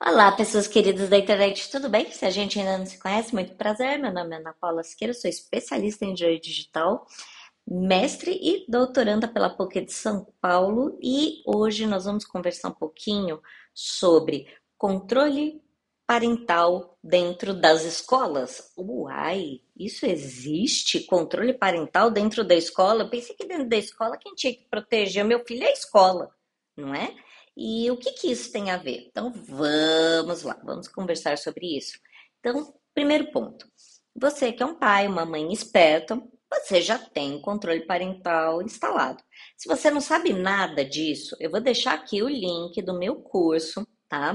Olá, pessoas queridas da internet, tudo bem? Se a gente ainda não se conhece, muito prazer. Meu nome é Ana Paula Siqueira, sou especialista em direito digital, mestre e doutoranda pela PUC de São Paulo e hoje nós vamos conversar um pouquinho sobre controle parental dentro das escolas. Uai, isso existe? Controle parental dentro da escola? Eu pensei que dentro da escola quem tinha que proteger meu filho é a escola, não é? E o que, que isso tem a ver? Então vamos lá, vamos conversar sobre isso. Então, primeiro ponto: você que é um pai, uma mãe esperta, você já tem controle parental instalado. Se você não sabe nada disso, eu vou deixar aqui o link do meu curso, tá?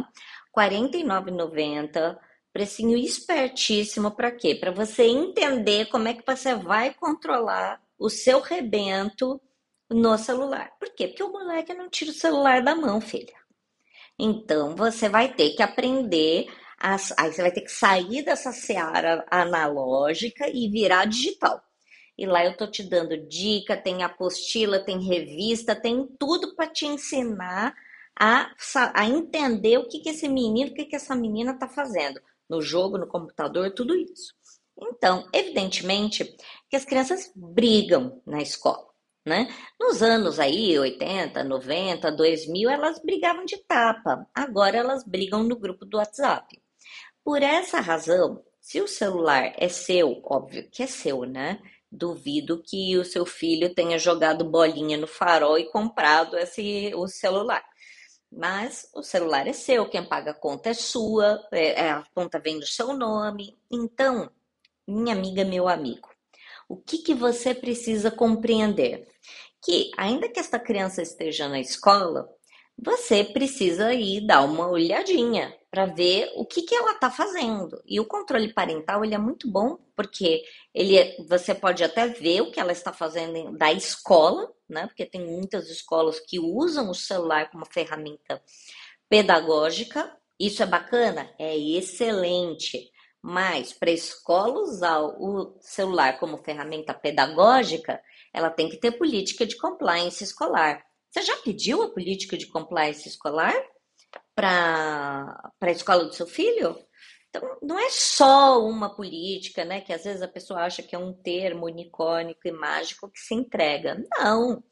R$ 49,90, precinho espertíssimo para quê? Para você entender como é que você vai controlar o seu rebento no celular. Por quê? Porque o moleque não tira o celular da mão, filha. Então você vai ter que aprender, a, aí você vai ter que sair dessa seara analógica e virar digital. E lá eu tô te dando dica, tem apostila, tem revista, tem tudo para te ensinar a, a entender o que, que esse menino, o que, que essa menina tá fazendo no jogo, no computador, tudo isso. Então, evidentemente que as crianças brigam na escola. Né? Nos anos aí, 80, 90, 2000, elas brigavam de tapa. Agora elas brigam no grupo do WhatsApp. Por essa razão, se o celular é seu, óbvio que é seu, né? Duvido que o seu filho tenha jogado bolinha no farol e comprado esse, o celular. Mas o celular é seu, quem paga a conta é sua, é, é a conta vem do seu nome. Então, minha amiga, meu amigo, o que, que você precisa compreender? Que, ainda que esta criança esteja na escola, você precisa ir dar uma olhadinha para ver o que, que ela está fazendo. E o controle parental ele é muito bom, porque ele, é, você pode até ver o que ela está fazendo da escola, né? Porque tem muitas escolas que usam o celular como ferramenta pedagógica. Isso é bacana? É excelente. Mas para a escola usar o celular como ferramenta pedagógica, ela tem que ter política de compliance escolar. Você já pediu a política de compliance escolar para a escola do seu filho? Então, não é só uma política, né? Que às vezes a pessoa acha que é um termo unicônico e mágico que se entrega. Não.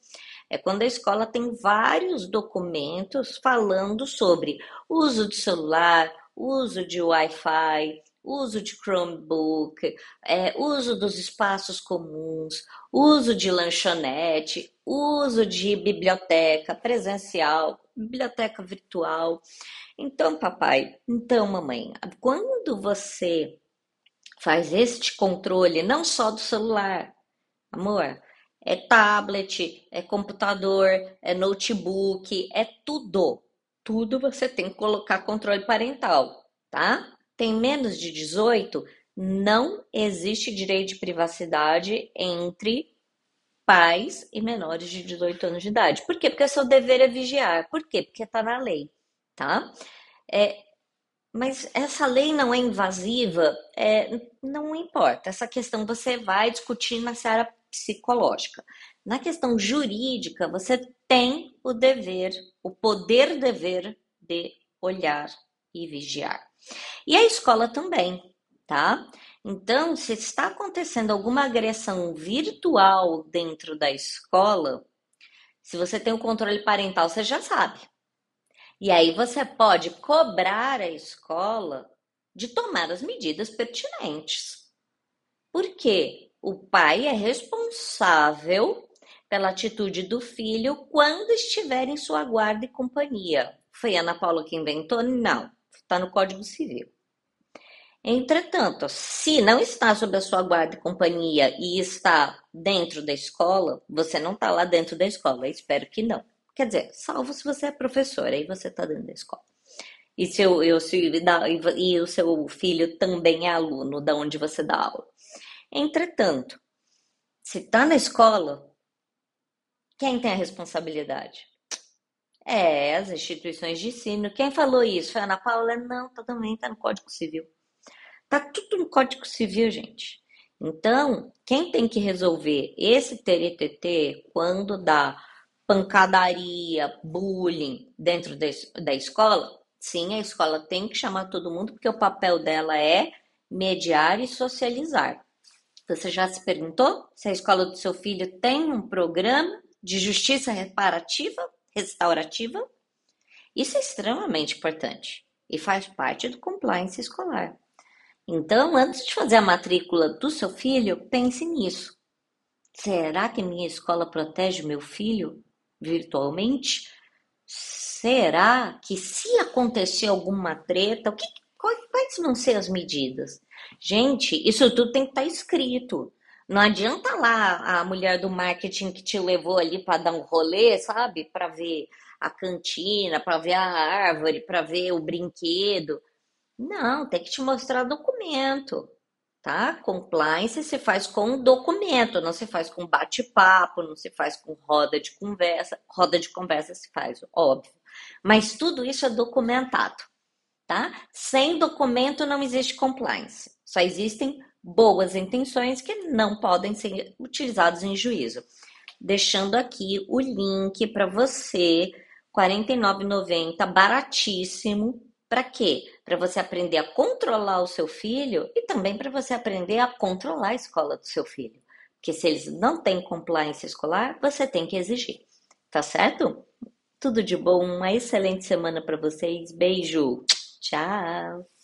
É quando a escola tem vários documentos falando sobre uso de celular, uso de Wi-Fi, uso de Chromebook, é, uso dos espaços comuns, uso de lanchonete, uso de biblioteca presencial, biblioteca virtual. Então, papai, então, mamãe, quando você faz este controle, não só do celular, amor, é tablet, é computador, é notebook, é tudo. Tudo você tem que colocar controle parental, tá? Tem menos de 18, não existe direito de privacidade entre pais e menores de 18 anos de idade. Por quê? Porque seu dever é vigiar. Por quê? Porque está na lei, tá? É, mas essa lei não é invasiva, é, não importa. Essa questão você vai discutir na seara psicológica. Na questão jurídica, você tem o dever, o poder dever de olhar e vigiar. E a escola também, tá? Então, se está acontecendo alguma agressão virtual dentro da escola, se você tem o controle parental, você já sabe. E aí você pode cobrar a escola de tomar as medidas pertinentes. Porque o pai é responsável pela atitude do filho quando estiver em sua guarda e companhia. Foi Ana Paula que inventou? Não está no Código Civil. Entretanto, se não está sob a sua guarda e companhia e está dentro da escola, você não está lá dentro da escola, eu espero que não. Quer dizer, salvo se você é professora e você está dentro da escola. E, seu, e, e o seu filho também é aluno da onde você dá aula. Entretanto, se está na escola, quem tem a responsabilidade? É, as instituições de ensino. Quem falou isso? Foi a Ana Paula? Não, tá, também está no Código Civil. Tá tudo no Código Civil, gente. Então, quem tem que resolver esse TRTT quando dá pancadaria, bullying dentro da, da escola Sim, a escola tem que chamar todo mundo, porque o papel dela é mediar e socializar. Você já se perguntou se a escola do seu filho tem um programa de justiça reparativa, restaurativa? Isso é extremamente importante e faz parte do compliance escolar. Então, antes de fazer a matrícula do seu filho, pense nisso. Será que minha escola protege meu filho virtualmente? Será que se acontecer alguma treta, o que, quais vão ser as medidas? Gente, isso tudo tem que estar tá escrito. Não adianta lá a mulher do marketing que te levou ali para dar um rolê, sabe? Para ver a cantina, para ver a árvore, para ver o brinquedo. Não, tem que te mostrar documento, tá? Compliance se faz com documento, não se faz com bate-papo, não se faz com roda de conversa. Roda de conversa se faz, óbvio. Mas tudo isso é documentado, tá? Sem documento não existe compliance. Só existem boas intenções que não podem ser utilizadas em juízo. Deixando aqui o link para você, R$ 49,90, baratíssimo. Para quê? Para você aprender a controlar o seu filho e também para você aprender a controlar a escola do seu filho. Porque se eles não têm compliance escolar, você tem que exigir. Tá certo? Tudo de bom, uma excelente semana para vocês. Beijo. Tchau.